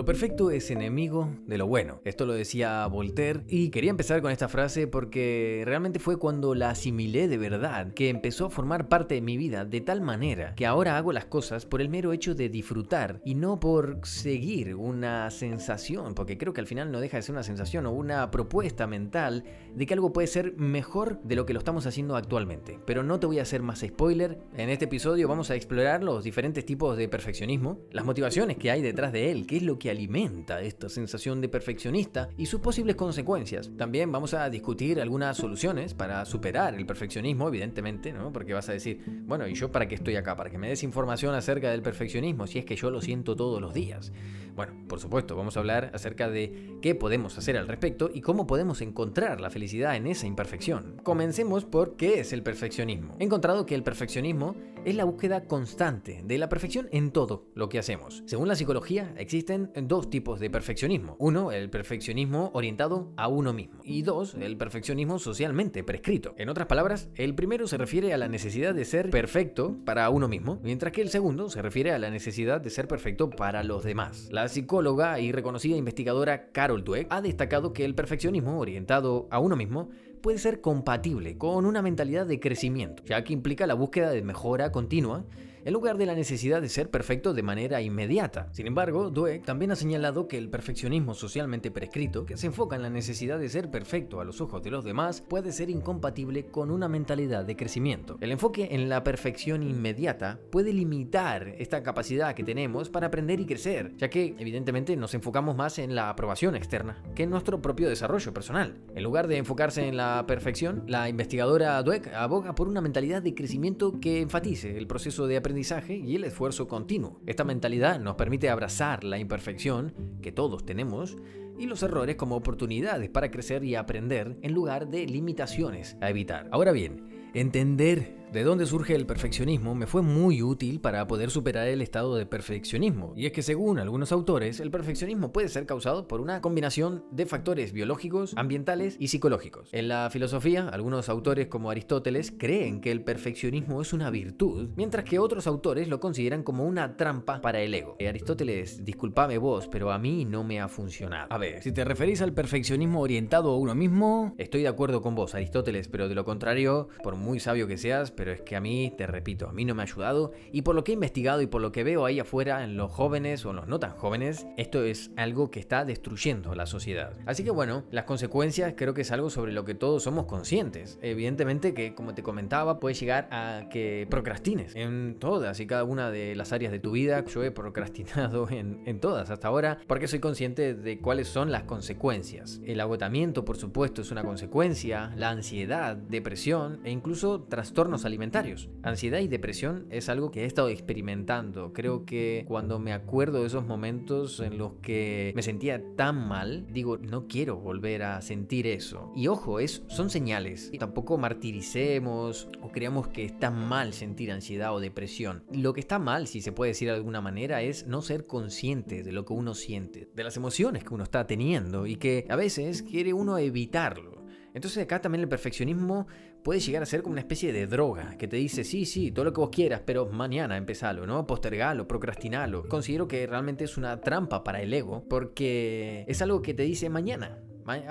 Lo perfecto es enemigo de lo bueno. Esto lo decía Voltaire y quería empezar con esta frase porque realmente fue cuando la asimilé de verdad, que empezó a formar parte de mi vida de tal manera que ahora hago las cosas por el mero hecho de disfrutar y no por seguir una sensación, porque creo que al final no deja de ser una sensación o una propuesta mental de que algo puede ser mejor de lo que lo estamos haciendo actualmente. Pero no te voy a hacer más spoiler. En este episodio vamos a explorar los diferentes tipos de perfeccionismo, las motivaciones que hay detrás de él, qué es lo que alimenta esta sensación de perfeccionista y sus posibles consecuencias. También vamos a discutir algunas soluciones para superar el perfeccionismo, evidentemente, ¿no? Porque vas a decir, bueno, ¿y yo para qué estoy acá? Para que me des información acerca del perfeccionismo, si es que yo lo siento todos los días. Bueno, por supuesto, vamos a hablar acerca de qué podemos hacer al respecto y cómo podemos encontrar la felicidad en esa imperfección. Comencemos por qué es el perfeccionismo. He encontrado que el perfeccionismo es la búsqueda constante de la perfección en todo lo que hacemos. Según la psicología, existen dos tipos de perfeccionismo. Uno, el perfeccionismo orientado a uno mismo. Y dos, el perfeccionismo socialmente prescrito. En otras palabras, el primero se refiere a la necesidad de ser perfecto para uno mismo, mientras que el segundo se refiere a la necesidad de ser perfecto para los demás. Psicóloga y reconocida investigadora Carol Dweck ha destacado que el perfeccionismo orientado a uno mismo puede ser compatible con una mentalidad de crecimiento, ya que implica la búsqueda de mejora continua en lugar de la necesidad de ser perfecto de manera inmediata. Sin embargo, Dweck también ha señalado que el perfeccionismo socialmente prescrito, que se enfoca en la necesidad de ser perfecto a los ojos de los demás, puede ser incompatible con una mentalidad de crecimiento. El enfoque en la perfección inmediata puede limitar esta capacidad que tenemos para aprender y crecer, ya que evidentemente nos enfocamos más en la aprobación externa que en nuestro propio desarrollo personal. En lugar de enfocarse en la perfección, la investigadora Dweck aboga por una mentalidad de crecimiento que enfatice el proceso de aprendizaje aprendizaje y el esfuerzo continuo. Esta mentalidad nos permite abrazar la imperfección que todos tenemos y los errores como oportunidades para crecer y aprender en lugar de limitaciones a evitar. Ahora bien, entender de dónde surge el perfeccionismo me fue muy útil para poder superar el estado de perfeccionismo. Y es que según algunos autores, el perfeccionismo puede ser causado por una combinación de factores biológicos, ambientales y psicológicos. En la filosofía, algunos autores como Aristóteles creen que el perfeccionismo es una virtud, mientras que otros autores lo consideran como una trampa para el ego. Eh, Aristóteles, discúlpame vos, pero a mí no me ha funcionado. A ver, si te referís al perfeccionismo orientado a uno mismo, estoy de acuerdo con vos, Aristóteles, pero de lo contrario, por muy sabio que seas, pero es que a mí, te repito, a mí no me ha ayudado y por lo que he investigado y por lo que veo ahí afuera en los jóvenes o en los no tan jóvenes, esto es algo que está destruyendo la sociedad. Así que bueno, las consecuencias creo que es algo sobre lo que todos somos conscientes. Evidentemente que, como te comentaba, puede llegar a que procrastines en todas y cada una de las áreas de tu vida. Yo he procrastinado en, en todas hasta ahora porque soy consciente de cuáles son las consecuencias. El agotamiento, por supuesto, es una consecuencia, la ansiedad, depresión e incluso trastornos alimentarios. Ansiedad y depresión es algo que he estado experimentando. Creo que cuando me acuerdo de esos momentos en los que me sentía tan mal, digo, no quiero volver a sentir eso. Y ojo, es, son señales. Tampoco martiricemos o creamos que está mal sentir ansiedad o depresión. Lo que está mal, si se puede decir de alguna manera, es no ser consciente de lo que uno siente, de las emociones que uno está teniendo y que a veces quiere uno evitarlo. Entonces acá también el perfeccionismo puede llegar a ser como una especie de droga que te dice, sí, sí, todo lo que vos quieras, pero mañana empezalo, ¿no? Postergalo, procrastinalo. Considero que realmente es una trampa para el ego porque es algo que te dice mañana.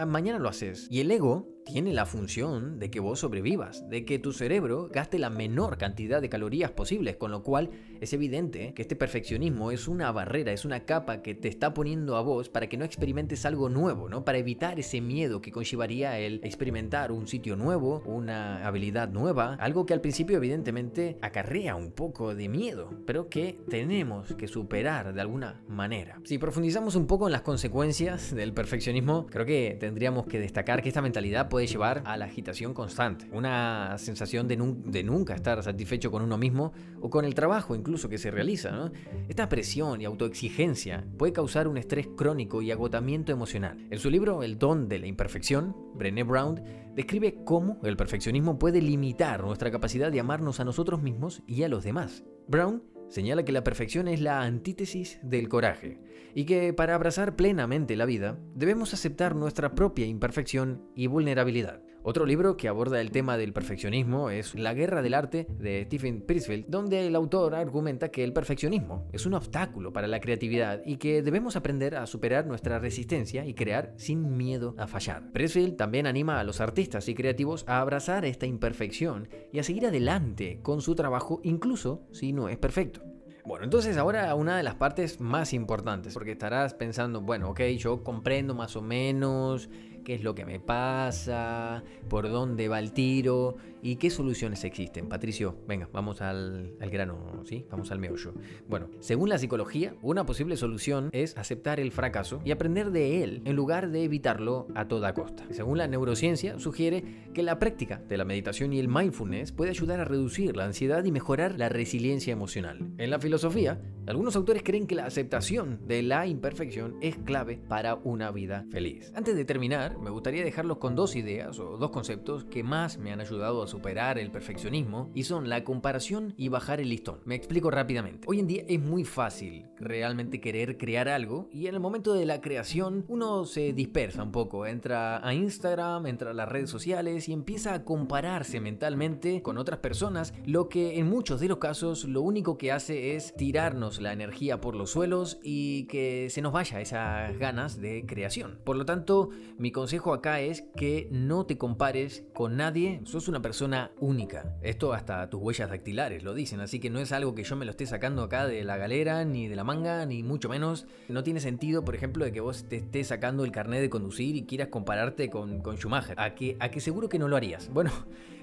mañana lo haces. Y el ego tiene la función de que vos sobrevivas, de que tu cerebro gaste la menor cantidad de calorías posibles, con lo cual es evidente que este perfeccionismo es una barrera, es una capa que te está poniendo a vos para que no experimentes algo nuevo, ¿no? Para evitar ese miedo que conllevaría el experimentar un sitio nuevo, una habilidad nueva, algo que al principio evidentemente acarrea un poco de miedo, pero que tenemos que superar de alguna manera. Si profundizamos un poco en las consecuencias del perfeccionismo, creo que tendríamos que destacar que esta mentalidad puede llevar a la agitación constante, una sensación de, nunca estar satisfecho con uno mismo o con el trabajo incluso que se realiza. Esta presión y autoexigencia puede causar un estrés crónico y agotamiento emocional. En su libro El don de la imperfección, Brené Brown describe cómo el perfeccionismo puede limitar nuestra capacidad de amarnos a nosotros mismos y a los demás. Brown señala que la perfección es la antítesis del coraje y que para abrazar plenamente la vida debemos aceptar nuestra propia imperfección y vulnerabilidad. Otro libro que aborda el tema del perfeccionismo es La guerra del arte de Stephen Prisfield, donde el autor argumenta que el perfeccionismo es un obstáculo para la creatividad y que debemos aprender a superar nuestra resistencia y crear sin miedo a fallar. Prisfield también anima a los artistas y creativos a abrazar esta imperfección y a seguir adelante con su trabajo incluso si no es perfecto. Bueno, entonces ahora una de las partes más importantes, porque estarás pensando, bueno, ok, yo comprendo más o menos qué es lo que me pasa, por dónde va el tiro y qué soluciones existen. Patricio, venga, vamos al, grano, ¿sí? Vamos al meollo. Bueno, según la psicología, una posible solución es aceptar el fracaso y aprender de él en lugar de evitarlo a toda costa. Según la neurociencia, sugiere que la práctica de la meditación y el mindfulness puede ayudar a reducir la ansiedad y mejorar la resiliencia emocional. En la filosofía, algunos autores creen que la aceptación de la imperfección es clave para una vida feliz. Antes de terminar, me gustaría dejarlos con dos ideas o dos conceptos que más me han ayudado a superar el perfeccionismo y son la comparación y bajar el listón. Me explico rápidamente. Hoy en día es muy fácil realmente querer crear algo y en el momento de la creación uno se dispersa un poco, entra a Instagram, entra a las redes sociales y empieza a compararse mentalmente con otras personas, lo que en muchos de los casos lo único que hace es tirarnos la energía por los suelos y que se nos vaya esas ganas de creación. Por lo tanto, mi consejo acá es que no te compares con nadie, sos una persona única. Esto hasta tus huellas dactilares lo dicen, así que no es algo que yo me lo esté sacando acá de la galera, ni de la manga, ni mucho menos. No tiene sentido, por ejemplo, de que vos te estés sacando el carnet de conducir y quieras compararte con, con Schumacher. A que, a que seguro que no lo harías. Bueno.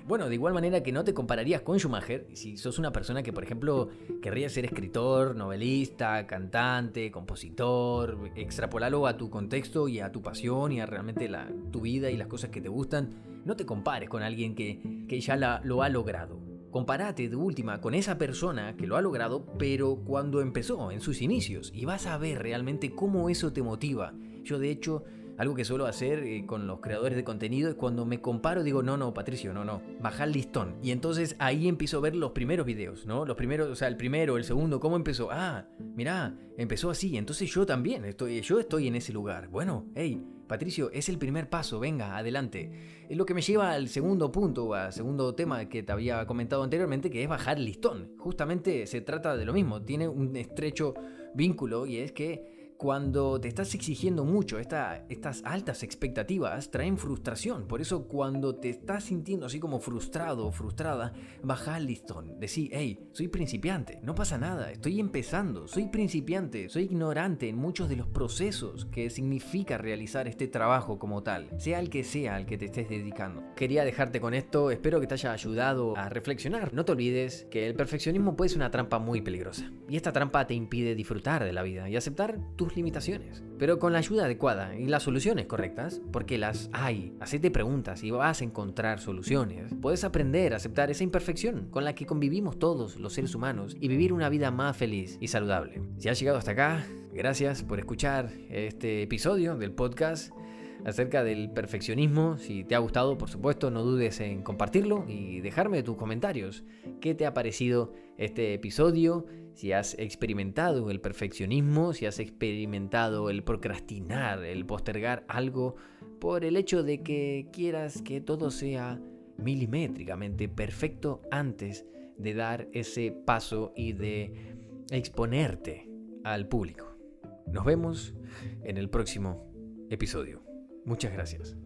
Bueno, de igual manera que no te compararías con Schumacher, si sos una persona que, por ejemplo, querría ser escritor, novelista, cantante, compositor, extrapolalo a tu contexto y a tu pasión y a realmente tu vida y las cosas que te gustan, no te compares con alguien que, que ya lo ha logrado. Comparate de última con esa persona que lo ha logrado, pero cuando empezó, en sus inicios, y vas a ver realmente cómo eso te motiva. Yo de hecho algo que suelo hacer eh, con los creadores de contenido es cuando me comparo digo, no, no, Patricio, no, no, baja el listón. Y entonces ahí empiezo a ver los primeros videos, ¿no? Los primeros, o sea, el primero, el segundo, ¿cómo empezó? Ah, mirá, empezó así, entonces yo también, estoy, yo estoy en ese lugar. Bueno, hey, Patricio, es el primer paso, venga, adelante. Es lo que me lleva al segundo punto, al segundo tema que te había comentado anteriormente, que es bajar el listón. Justamente se trata de lo mismo, tiene un estrecho vínculo y es que cuando te estás exigiendo mucho, estas altas expectativas traen frustración. Por eso cuando te estás sintiendo así como frustrado o frustrada, baja el listón. Decir, hey, soy principiante, no pasa nada, estoy empezando, soy principiante, soy ignorante en muchos de los procesos que significa realizar este trabajo como tal, sea el que sea al que te estés dedicando. Quería dejarte con esto, espero que te haya ayudado a reflexionar. No te olvides que el perfeccionismo puede ser una trampa muy peligrosa. Y esta trampa te impide disfrutar de la vida y aceptar tu limitaciones, pero con la ayuda adecuada y las soluciones correctas, porque las hay. Hacete preguntas y vas a encontrar soluciones. Puedes aprender a aceptar esa imperfección con la que convivimos todos los seres humanos y vivir una vida más feliz y saludable. Si has llegado hasta acá, gracias por escuchar este episodio del podcast acerca del perfeccionismo. Si te ha gustado, por supuesto, no dudes en compartirlo y dejarme tus comentarios. ¿Qué te ha parecido este episodio? Si has experimentado el perfeccionismo, si has experimentado el procrastinar, el postergar algo por el hecho de que quieras que todo sea milimétricamente perfecto antes de dar ese paso y de exponerte al público. Nos vemos en el próximo episodio. Muchas gracias.